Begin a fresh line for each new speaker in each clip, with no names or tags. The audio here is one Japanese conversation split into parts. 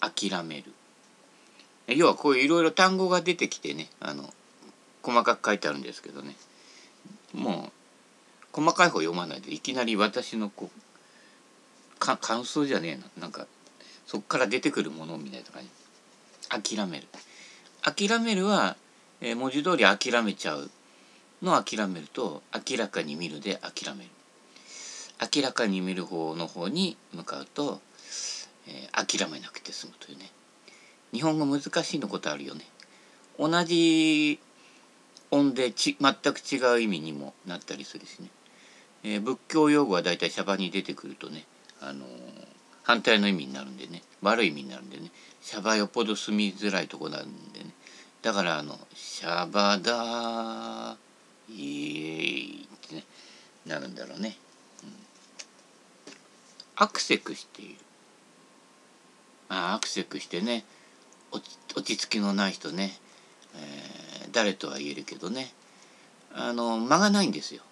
諦める。要はこういういろいろ単語が出てきてねあの細かく書いてあるんですけどね。もう細かい方読まないでいきなり私のこうか感想じゃねえな。なんかそこから出てくるものみたいな感じ。諦める。諦めるは、えー、文字通り諦めちゃう。の諦めると明らかに見るで諦める。明らかに見る方の方に向かうと、えー、諦めなくて済むというね。日本語難しいのことあるよね。同じ音でち全く違う意味にもなったりするしね、えー、仏教用語はだいたいシャバに出てくるとね、あのー、反対の意味になるんでね。悪い意味になるんでね。シャバよっぽど住みづらいとこなんでね。だからあの「シャバだイエイ」ってねなるんだろうね、うん、アクセクしている。まあアクセクしてね落ち着きのない人ね、えー、誰とは言えるけどね。あの間がないんですよ。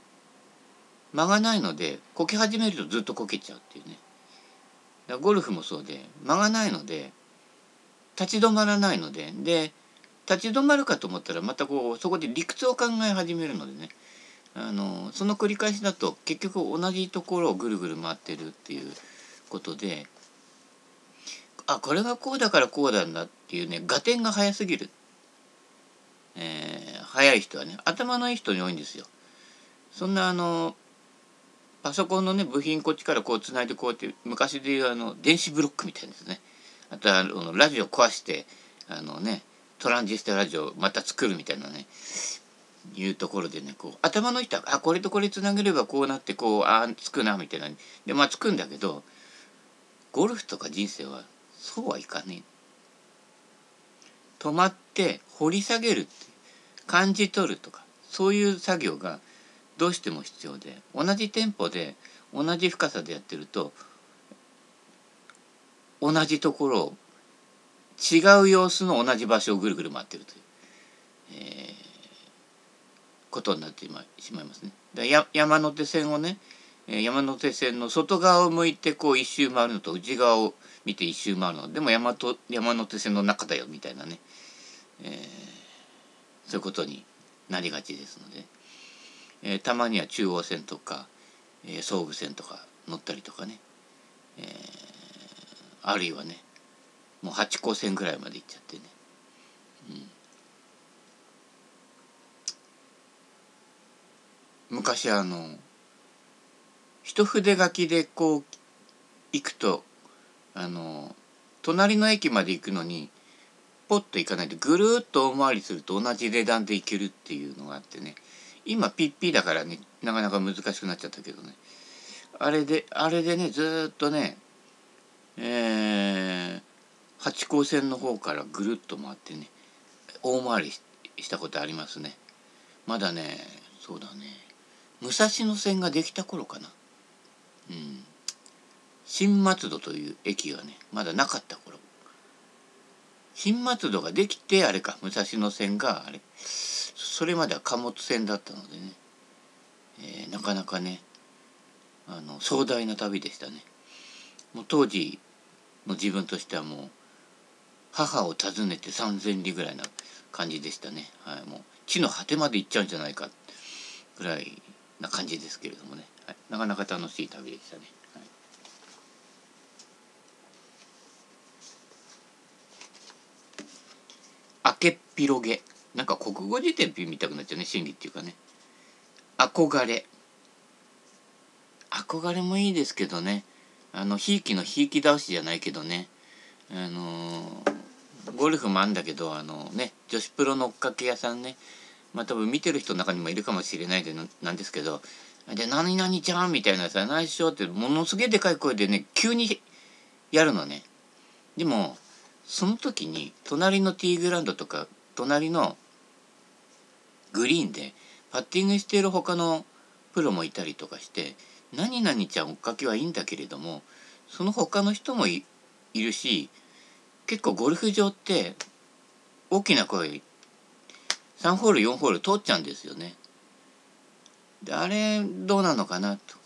間がないのでこけ始めるとずっとこけちゃうっていうね。だゴルフもそうで間がないので立ち止まらないのでで立ち止まるかと思ったらまたこうそこで理屈を考え始めるのでね。あのその繰り返しだと結局同じところをぐるぐる回ってるっていうことであこれがこうだからこうなんだっていうね合点が早すぎる、えー、早い人はね頭のいい人に多いんですよ。そんなあのパソコンのね部品こっちからこうつないでこうって昔でいうあの電子ブロックみたいですね。あとはあのラジオ壊してあのねトランジスタラジオまた作るみたいなねいうところでねこう頭の人はあこれとこれつなげればこうなってこうあつくなみたいなでまあつくんだけどゴルフとか人生はそうはいかねえ止まって掘り下げるって感じ取るとかそういう作業がどうしても必要で同じテンポで同じ深さでやってると同じところを違う様子の同じ場所をぐるぐる回ってるという、えー、ことになってしまいますね。や山手線をね山手線の外側を向いてこう一周回るのと内側を見て一周回るの。でも山と山手線の中だよみたいなね、えー、そういうことになりがちですので、えー、たまには中央線とか、えー、総武線とか乗ったりとかね、えー、あるいはねもう八甲線ぐらいまで行っちゃってね、うん、昔あの一筆書きでこう行くとあの隣の駅まで行くのにポッと行かないでぐるっと大回りすると同じ値段で行けるっていうのがあってね。今ピッピーだからねなかなか難しくなっちゃったけどね。あれであれでねずっとねえー、八甲線の方からぐるっと回ってね大回りしたことありますね。まだねそうだね。武蔵野線ができた頃かな。新松戸という駅がねまだなかった頃。新松戸ができてあれか武蔵野線があれ。それまでは貨物船だったのでね、えー、なかなかねあの壮大な旅でしたね。もう当時の自分としてはもう母を訪ねて3,000里ぐらいな感じでしたね、はい、もう地の果てまで行っちゃうんじゃないかぐらいな感じですけれどもね、はい、なかなか楽しい旅でしたね。明けっ広げなんか国語辞典みたくなっちゃうね心理っていうかね。憧れ。憧れもいいですけどね。あのひいきのひいき倒しじゃないけどね。あのー、ゴルフもあんだけどあのね女子プロの追っかけ屋さんね。まあ多分見てる人の中にもいるかもしれないでなんですけど。で「何々ちゃん」みたいなさ「内緒」ってものすげえでかい声でね急にやるのね。でもその時に隣のティーグラウンドとか隣のグリーンでパッティングしている他のプロもいたりとかして何々ちゃん追っかけはいいんだけれどもその他の人もいるし結構ゴルフ場って大きな声3ホール4ホール通っちゃうんですよね。であれどうなのかなと。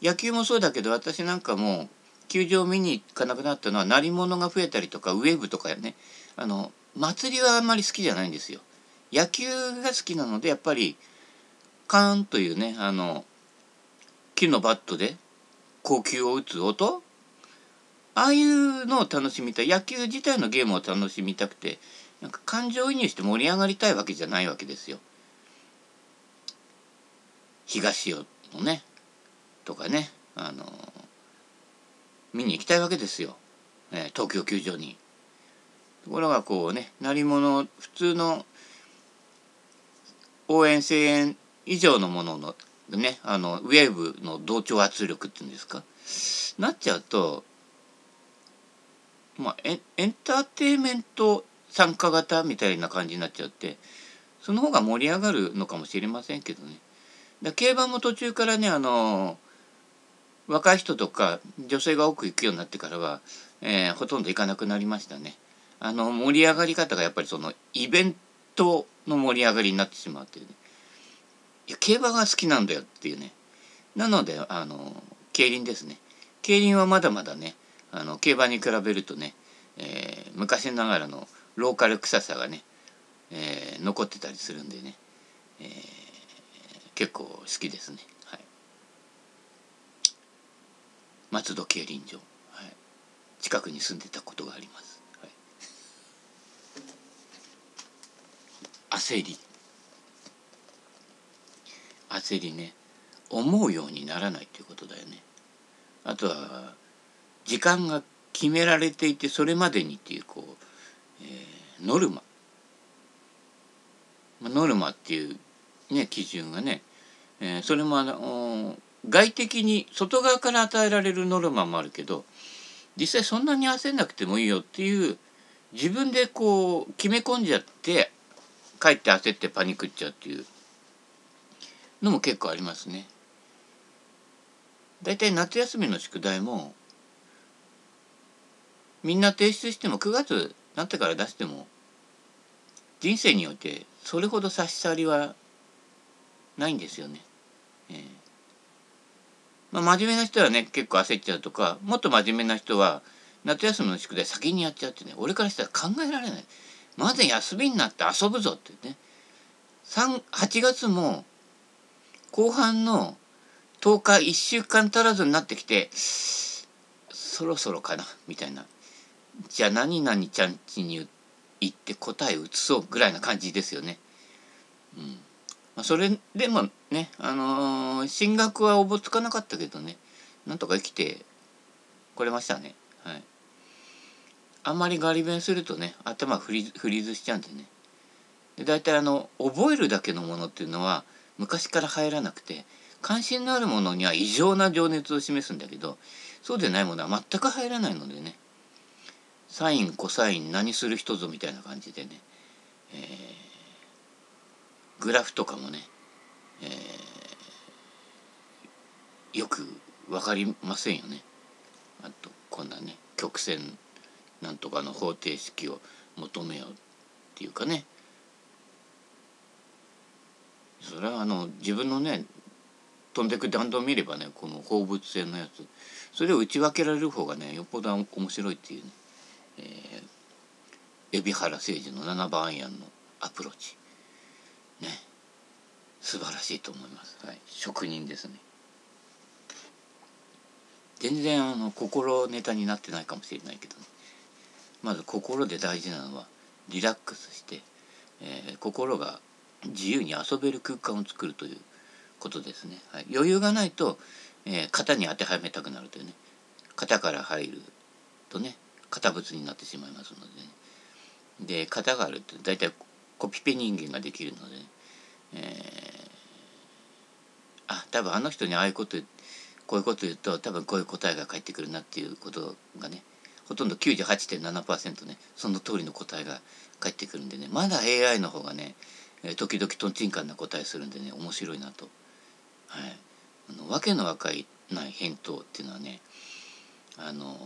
野球もそうだけど私なんかも球場見に行かなくなったのは鳴り物が増えたりとかウェーブとかやねあの祭りはあんまり好きじゃないんですよ。野球が好きなのでやっぱりカーンというねあの木のバットで高球を打つ音ああいうのを楽しみたい野球自体のゲームを楽しみたくてなんか感情移入して盛り上がりたいわけじゃないわけですよ。東尾のねとかねあの見に行きたいわけですよ、えー、東京球場に。ところがこうね鳴り物普通の応援声援以上のもののねあのウェーブの同調圧力っていうんですか？なっちゃうとまあエエンターテインメント参加型みたいな感じになっちゃってその方が盛り上がるのかもしれませんけどね。だ競馬も途中からねあの若い人とか女性が多く行くようになってからは、えー、ほとんど行かなくなりましたね。あの盛り上がり方がやっぱりそのイベントの盛り上がりになってしまうっていうね。いや競馬が好きなんだよっていうね。なのであの競輪ですね。競輪はまだまだねあの競馬に比べるとね、えー、昔ながらのローカル臭さがね、えー、残ってたりするんでね、えー、結構好きですね。はい。松戸競輪場、はい、近くに住んでたことがあります。焦り。焦りね。思うようにならないっていうことだよね。あとは時間が決められていてそれまでにっていうこう、えー、ノルマ。ノルマっていうね基準がね、えー、それもあの外的に外側から与えられるノルマもあるけど実際そんなに焦んなくてもいいよっていう自分でこう決め込んじゃってかえって焦ってパニックっちゃうっていうのも結構ありますね。だいたい夏休みの宿題もみんな提出しても9月なってから出しても人生によってそれほど差し障りはないんですよね。えーまあ、真面目な人はね結構焦っちゃうとかもっと真面目な人は夏休みの宿題先にやっちゃってね俺からしたら考えられない。まず休みになって遊ぶぞってね8月も後半の10日1週間足らずになってきてそろそろかなみたいなじゃあ何々ちゃんちに行って答え移そうぐらいな感じですよね。うんま、それでもね、あのー、進学はおぼつかなかったけどねなんとか生きてこれましたね。はいあんまりガリ勉するとね頭フリフリーズしちゃうんでね。で大体あの覚えるだけのものっていうのは昔から入らなくて関心のあるものには異常な情熱を示すんだけどそうでないものは全く入らないのでね。サインコサイン何する人ぞみたいな感じでね、えー、グラフとかもね、えー、よく分かりませんよね。あとこんなね曲線なんとかの方程式を求めようっていうかね。それはあの自分のね飛んでく弾道を見ればねこの放物線のやつそれを打ち分けられる方がねよっぽど面白いっていうね、えー、海老原誠司の7番アイアンのアプローチ。ね。素晴らしいと思います、はい、職人ですね。全然あの心ネタになってないかもしれないけどね。まず心で大事なのはリラックスして、えー、心が自由に遊べる空間を作るということですね。はい、余裕がないと、えー、型に当てはめたくなるというね。型から入るとね型物になってしまいますので、ね、で型があると大体コピペ人間ができるので、ね、えー、あ多分あの人にああいうことこういうこと言うと多分こういう答えが返ってくるなっていうことがねほとんど98.7%ねその通りの答えが返ってくるんでねまだ AI の方がね時々とんちんかんな答えするんでね面白いなと。はい、あのわけのわかいない返答っていうのはねあの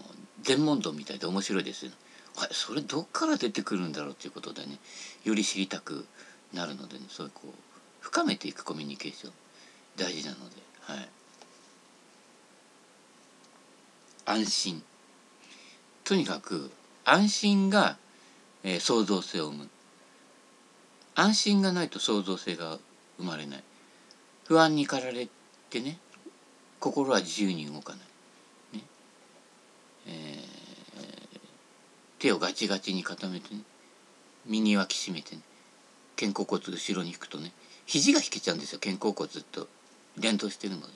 全問答みたいで面白いですよ、はい、それどっから出てくるんだろうっていうことでねより知りたくなるのでねそういうこう深めていくコミュニケーション大事なのではい。安心とにかく安心が、えー、創造性を生む。安心がないと創造性が生まれない。不安に駆られてね心は自由に動かない、ね。えー、手をガチガチに固めてね右脇締めてね肩甲骨後ろに引くとね肘が引けちゃうんですよ。肩甲骨と連動してるので、ね、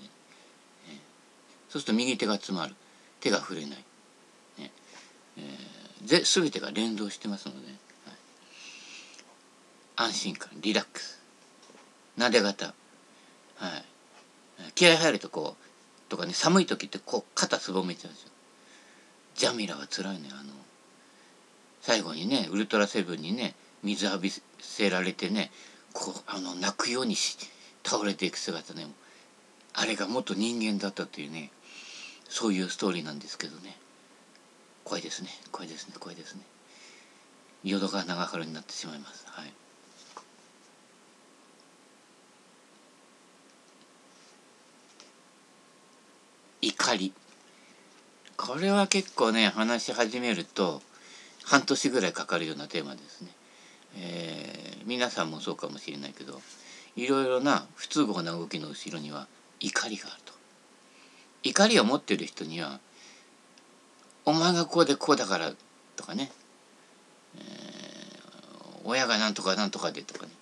そうすると右手が詰まる。手が触れない、えー、ぜ全てが連動してますので、はい、安心感リラックス。なで方。はい。気合入るとこうとかね寒い時ってこう肩すぼめちゃうんですよ。ジャミラは辛いねあの。最後にねウルトラセブンにね水浴びせられてねこうあの泣くようにし倒れていく姿ねあれが元人間だったというねそういうストーリーなんですけどね。怖いですね。怖いですね。怖いですね。淀川長春になってしまいます。はい。怒り。これは結構ね話し始めると半年ぐらいかかるようなテーマですね、えー、皆さんもそうかもしれないけどいろいろな不都合な動きの後ろには怒りがあると。怒りを持ってる人にはお前がこうでこうだからとかね、えー、親がなんとかなんとかでとかね。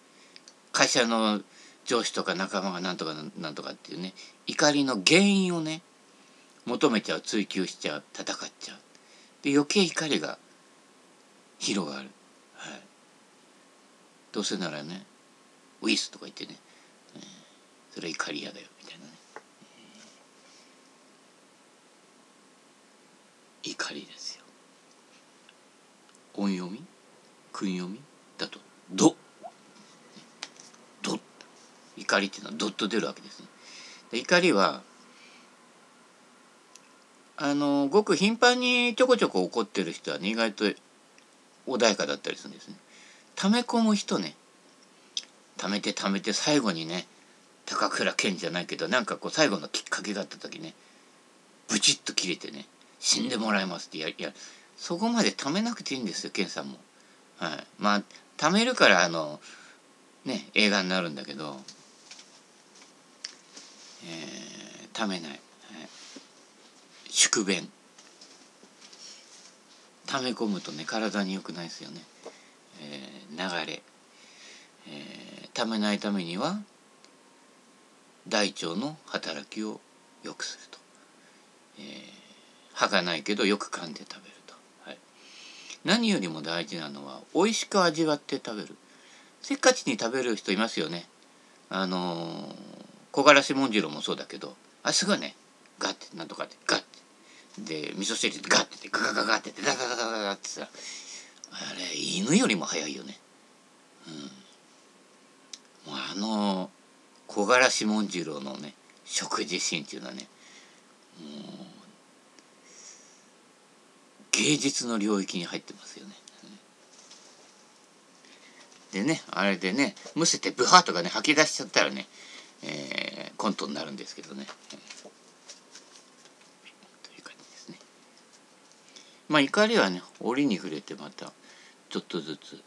会社の上司とか仲間がなんとかなんとかっていうね。怒りの原因をね求めちゃう追求しちゃう戦っちゃう。で余計怒りが広がる、はい、どうせならねウィスとか言ってね、えー、それ怒り屋だよみたいな、えー、怒りですよ。音読み？訓読み？だと「ど」「ど」怒りっていうのはどっと出るわけですね。怒りはあのごく頻繁にちょこちょこ怒ってる人は、ね、意外と穏やかだったりするんですね。溜め込む人ね。溜めて溜めて最後にね高倉健じゃないけどなんかこう最後のきっかけがあった時ねブチッと切れてね死んでもらいますってやいやそこまで貯めなくていいんですよ健さんも。はい、まあ貯めるからあのね映画になるんだけど、えー、貯めない。宿便。溜め込むとね体に良くないですよね、えー、流れ、えー、溜めないためには大腸の働きを良くすると、えー、歯がないけどよく噛んで食べると、はい、何よりも大事なのは美味しく味わって食べる。せっかちに食べる人いますよね。あの、木枯らしもんじろもそうだけどあすぐね。ガッてなんとかってガッて。で味噌汁でガッてガガガガってガガガガガガってさ。あれ犬よりも早いよね。うん、もうあの木枯らし紋次郎のね食事シーンっていうのはねもう芸術の領域に入ってますよね。でねあれでねむせてブハーとかね吐き出しちゃったらね、えー、コントになるんですけどね。まあ怒りはね折に触れてまたちょっとずつ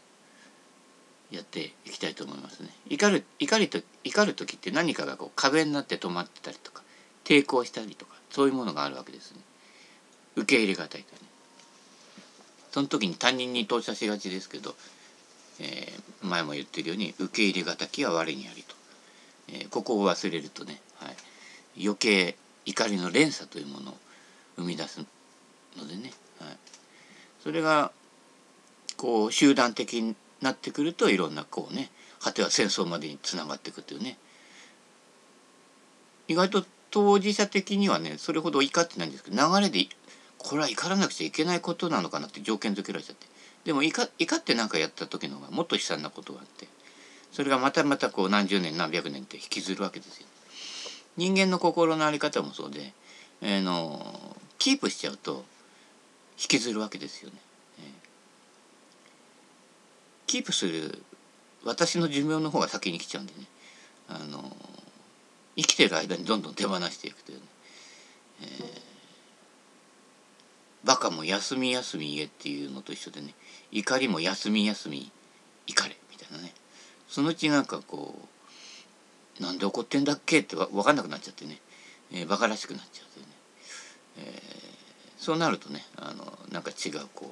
やっていきたいと思いますね。怒る怒りと怒る時って何かがこう壁になって止まってたりとか抵抗したりとかそういうものがあるわけですね。受け入れがたいとね。その時に他人に投射しがちですけど、えー、前も言ってるように受け入れがたきは我にありと、えー、ここを忘れるとね、はい、余計怒りの連鎖というものを生み出すのでねはい、それがこう集団的になってくるといろんなこうね果ては戦争までにつながっていくというね。意外と当事者的にはねそれほど怒ってないんですけど流れでこれは怒らなくちゃいけないことなのかなって条件付けられちゃって。でも怒って何かやった時の方がもっと悲惨なことがあって。それがまたまたこう何十年何百年って引きずるわけですよ。人間の心の在り方もそうで、えー、のキープしちゃうと引きずるわけですよね。キープする私の寿命の方が先に来ちゃうんでね。あの生きてる間にどんどん手放していくというね、え。バカも休み休み言えっていうのと一緒でね怒りも休み休み怒れみたいなね。そのうちなんかこうなんで怒ってんだっけってわ分かんなくなっちゃってね、えー、バカらしくなっちゃってね、えー、そうなるとねあのなんか違うこう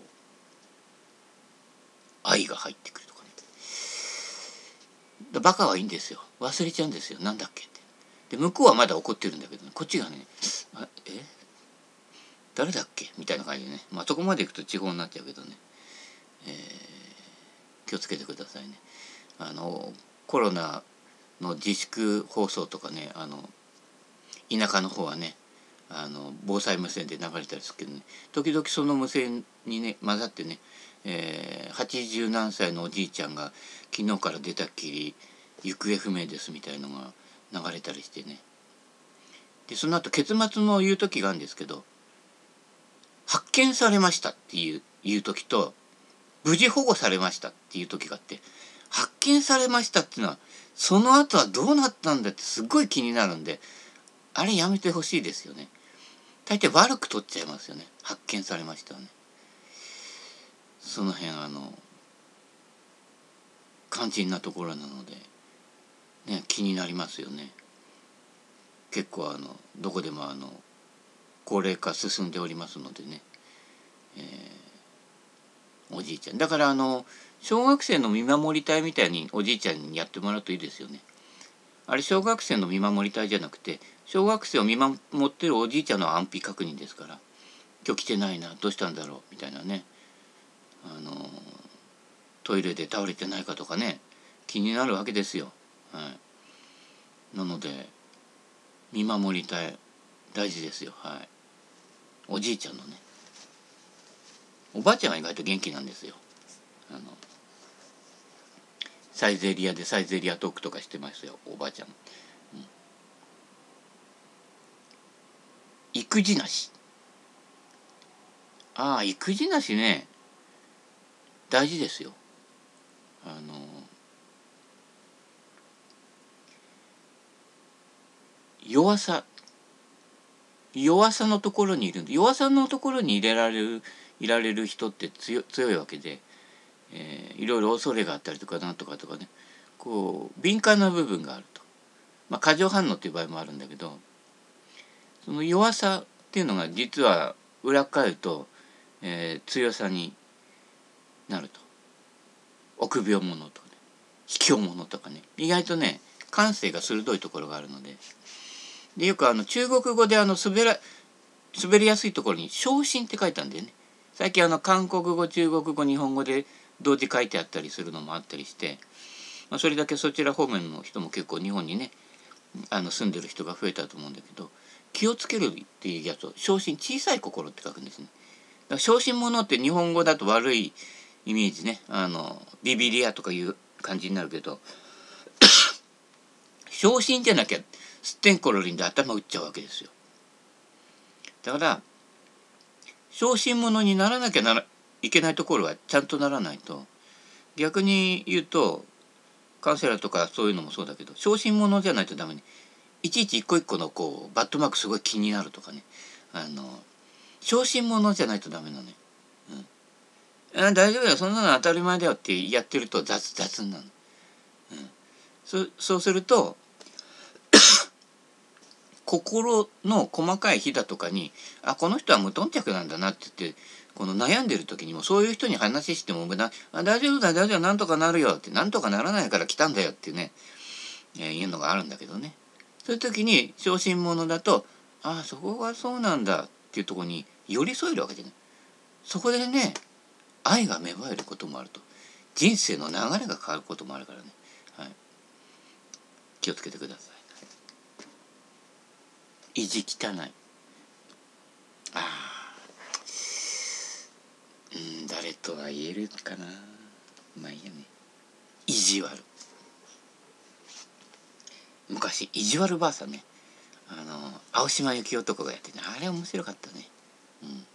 愛が入ってくるとかね。バカはいいんですよ。忘れちゃうんですよ。なんだっけって。で向こうはまだ怒ってるんだけど、ね、こっちがね誰だっけ？みたいな感じでね。まあそこまでいくと地方になっちゃうけどね、えー、気をつけてくださいね。あのコロナの自粛放送とかねあの田舎の方はねあの防災無線で流れたりするけどね。時々その無線にね混ざってねえー、80何歳のおじいちゃんが昨日から出たっきり行方不明ですみたいのが流れたりしてね。でその後結末の言う時があるんですけど発見されましたっていう言う時と無事保護されましたっていう時があって発見されましたっていうのはその後はどうなったんだってすっごい気になるんであれやめてほしいですよね。大抵悪く取っちゃいますよね。発見されましたね。その辺あの肝心なところなので、ね、気になりますよね。結構あのどこでもあの高齢化進んでおりますのでね、えー、おじいちゃん。だからあの小学生の見守り隊みたいにおじいちゃんにやってもらうといいですよね。あれ小学生の見守り隊じゃなくて小学生を見守ってるおじいちゃんの安否確認ですから。今日来てないなどうしたんだろうみたいなね。あのトイレで倒れてないかとかね。気になるわけですよ。はい、なので見守りたい大事ですよ。はい、おじいちゃんのね。おばあちゃんは意外と元気なんですよ。あのサイゼリアでサイゼリアトークとかしてますよおばあちゃん、うん、育児なし。ああ育児なしね。大事ですよ。あの弱さ。弱さのところにいる弱さのところに入れられるいられる人って強いわけで、えー、いろいろ恐れがあったりとかなんとかとかね。こう敏感な部分があると。まあ過剰反応っていう場合もあるんだけどその弱さっていうのが実は裏返ると、えー、強さになると。臆病者とかね。卑怯者とかね。意外とね感性が鋭いところがあるのででよくあの中国語であの滑ら滑りやすいところに「昇進」って書いたんだよね最近あの韓国語中国語日本語で同時書いてあったりするのもあったりして、まあ、それだけそちら方面の人も結構日本にねあの住んでる人が増えたと思うんだけど気をつけるっていうやつを「昇進小さい心」って書くんですね。だから昇進者って日本語だと悪いイメージねあのビビリアとかいう感じになるけど 昇進じゃなきゃすってんころりんで頭打っちゃうわけですよ。だから昇進者にならなきゃならいけないところはちゃんとならないと逆に言うとカウンセラーとかそういうのもそうだけど昇進者じゃないとダメにいちいち一個一個のこうバットマークすごい気になるとかね。あの昇進者じゃないとダメなのね。あ大丈夫だよ。そんなの当たり前だよってやってると雑雑になる、うん、そそうすると心の細かい日だとかにあこの人は無頓着なんだなって言ってこの悩んでる時にもそういう人に話してもなあ大丈夫だ大丈夫なんとかなるよってなんとかならないから来たんだよってね、えー、いうのがあるんだけどね。そういう時に小心者だとあそこがそうなんだっていうとこに寄り添えるわけじゃない。そこでね愛が芽生えることもあると。人生の流れが変わることもあるからね、はい、気をつけてください。意地汚い。あうん誰とは言えるかな。まあいいやね。意地悪。昔意地悪ばあさんね。あの青島幸男がやってねあれ面白かったね。うん。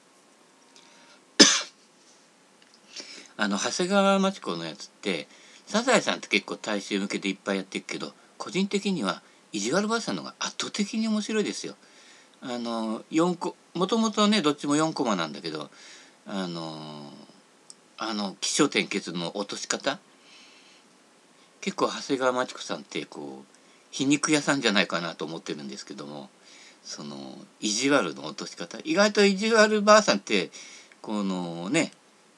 あの長谷川町子のやつってサザエさんって結構大衆向けでいっぱいやってるけど個人的には意地悪ばあさんの方が圧倒的に面白いですよ。あの4個もともとねどっちも4コマなんだけどあのあの起承転結の落とし方？結構長谷川町子さんってこう皮肉屋さんじゃないかなと思ってるんですけどもその意地悪の落とし方。意外と意地悪ばあさんってこのね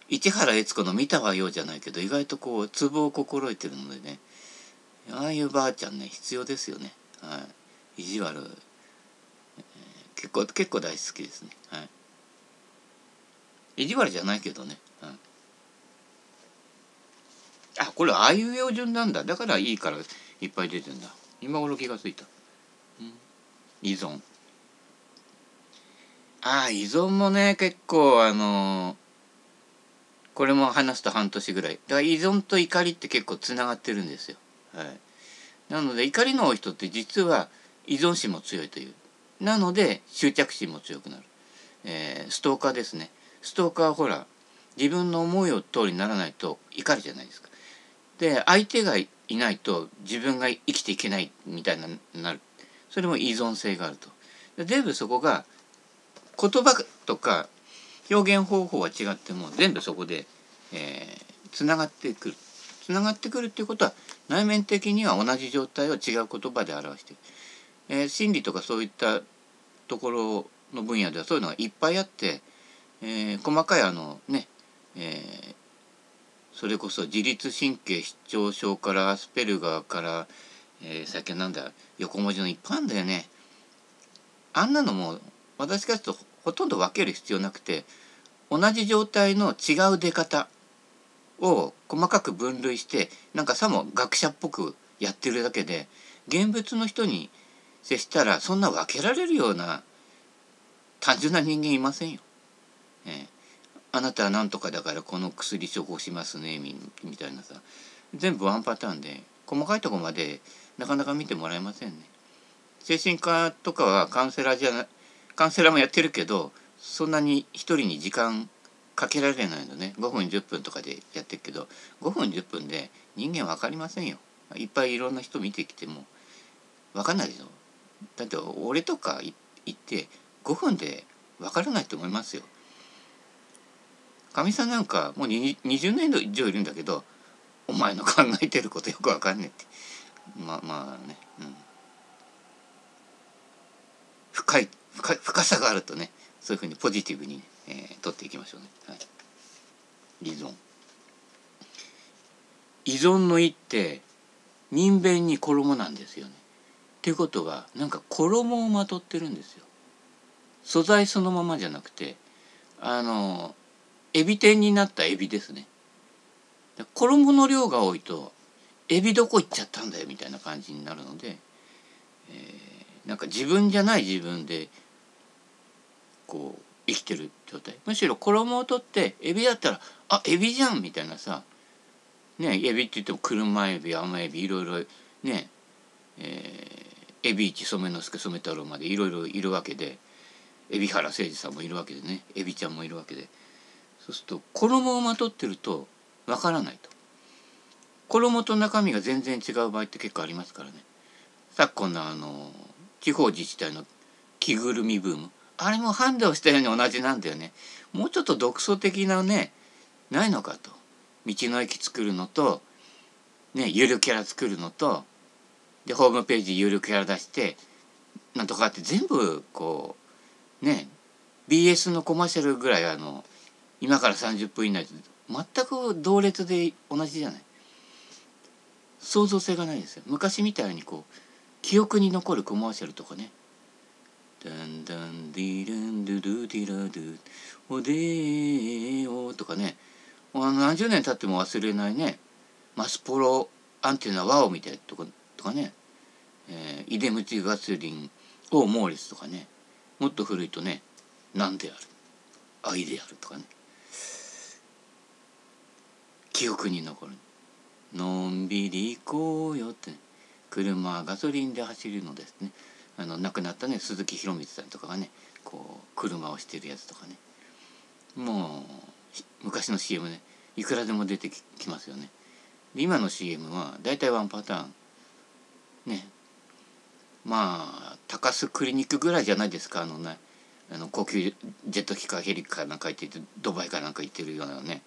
市原悦子の見たわようじゃないけど意外とこうツボを心得てるのでねああいうばあちゃんね必要ですよね。はい。意地悪、えー、結構結構大好きですね。はい。意地悪じゃないけどね、はい、あこれああいう用順なんだ。だからいいからいっぱい出てんだ。今頃気がついた、うん、依存。ああ依存もね結構あのー、これも話すと半年ぐらい。だから依存と怒りって結構つながってるんですよ。はい。なので怒りの多い人って実は依存心も強いという。なので執着心も強くなる、えー、ストーカーですね。ストーカーはほら自分の思いを通りにならないと怒りじゃないですか。で相手がいないと自分が生きていけないみたいになる。それも依存性があると。全部そこが言葉とか表現方法は違っても全部そこで、えー、つながってくる。つながってくるっていうことは内面的には同じ状態を違う言葉で表してる、えー、心理とかそういったところの分野ではそういうのがいっぱいあって、えー、細かいあのね、えー、それこそ自律神経失調症からアスペルガーから、えー、最近なんだ横文字のいっぱいあるんだよね。あんなのも私からするとほとんど分ける必要なくて同じ状態の違う出方を細かく分類してなんかさも学者っぽくやってるだけで現物の人に接したらそんな分けられるような単純な人間いませんよ。えー、あなたは何とかだからこの薬処方しますねみみたいなさ全部ワンパターンで細かいとこまでなかなか見てもらえませんね。精神科とかはカウンセラーじゃなカウンセラーもやってるけどそんなに一人に時間かけられないのね。5分10分とかでやってるけど5分10分で人間分かりませんよ。いっぱいいろんな人見てきても分かんないでしょ。だって俺とか言って5分で分からないと思いますよ。かみさんなんかもう20年以上いるんだけどお前の考えてることよく分かんねえって。まあまあね、うん、深い深深さがあるとねそういうふうにポジティブに、ね。えー、取っていきましょうね。はい、依存依存の意って人弁に衣なんですよね。っていうことはなんか衣をまとってるんですよ。素材そのままじゃなくてあのエビ天になったエビですね。衣の量が多いとエビどこ行っちゃったんだよみたいな感じになるので、えー、なんか自分じゃない自分でこう生きてる状態。むしろ衣を取ってエビだったらあエビじゃんみたいなさ。ねエビって言っても車エビ甘エビいろいろねえー、エビ一染之助染太郎までいろいろいるわけで。海老原誠司さんもいるわけでね。エビちゃんもいるわけで。そうすると衣をまとってるとわからないと。衣と中身が全然違う場合って結構ありますからね。昨今のあの地方自治体の着ぐるみブーム。あれもハンデをしたように同じなんだよね。もうちょっと独創的なねないのかと。道の駅作るのとねゆるキャラ作るのとでホームページゆるキャラ出してなんとかって全部こうね BS のコマーシャルぐらいあの今から30分以内全く同列で同じじゃない。創造性がないですよ。昔みたいにこう記憶に残るコマーシャルとかね。ダンダンディルンドゥドゥディラドゥおでーよとかね。何十年経っても忘れないね。マスポロアンテナワオみたいなとかとかね、えー、イデムチガスリンオーモーリスとかね。もっと古いとね何である？愛であるとかね。記憶に残る。のんびり行こうよって、車はガソリンで走るのですね。あの亡くなったね鈴木宏光さんとかがねこう車をしてるやつとかね。もう昔の CM ねいくらでも出てきますよね。今の CM は大体ワンパターン。ね。まあ高須クリニックぐらいじゃないですかあのねあの高級ジェット機かヘリかなんか行ってドバイかなんか行ってるようなね。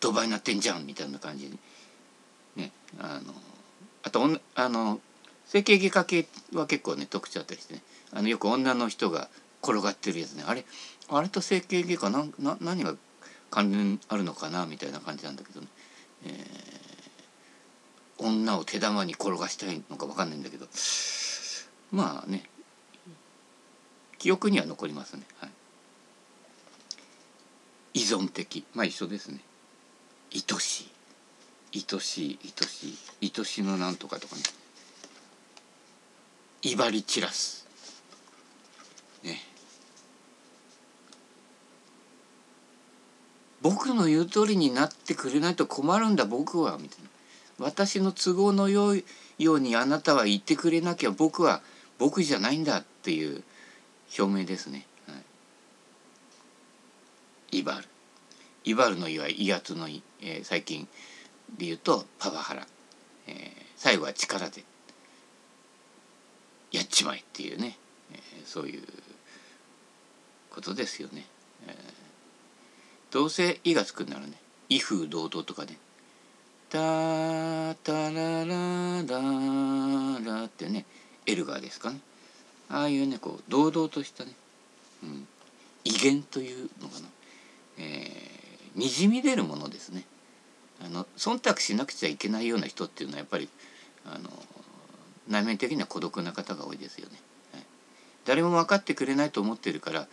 ドバイなってんじゃんみたいな感じに。ねあのあとあの整形外科系は結構ね特徴あったりしてね。あのよく女の人が転がってるやつね。あれあれと整形外科なんな何が関連あるのかなみたいな感じなんだけどね、えー、女を手玉に転がしたいのか分かんないんだけど。まあね記憶には残りますね、はい、依存的。まあ一緒ですね。愛しい。愛しい愛しい。愛しのなんとかとかね。威張り散らすね。僕の言う通りになってくれないと困るんだ僕は。みたいな。私の都合のよいようにあなたは言ってくれなきゃ僕は僕じゃないんだっていう表明ですね。はい、威張る威張るの意は威圧の意、えー、最近で言うとパワハラ、えー、最後は力で。やっちまえっていうね、えー、そういうことですよね。えー、どうせ「い」がつくんならね「威風堂々」とかね「タタララララ」ってねエルガーですかね。ああいうねこう堂々としたね、うん、威厳というのかな、えー、にじみ出るものですね。あの忖度しなくちゃいけないような人っていうのはやっぱりあの内面的には孤独な方が多いですよね、はい、誰も分かってくれないと思ってるから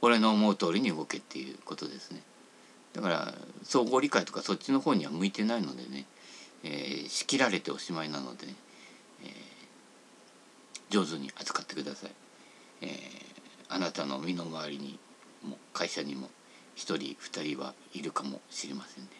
俺の思う通りに動けっていうことですね。だから相互理解とかそっちの方には向いてないのでね、えー、仕切られておしまいなのでね上手に扱ってください、えー、あなたの身の回りにも会社にも1人2人はいるかもしれませんね。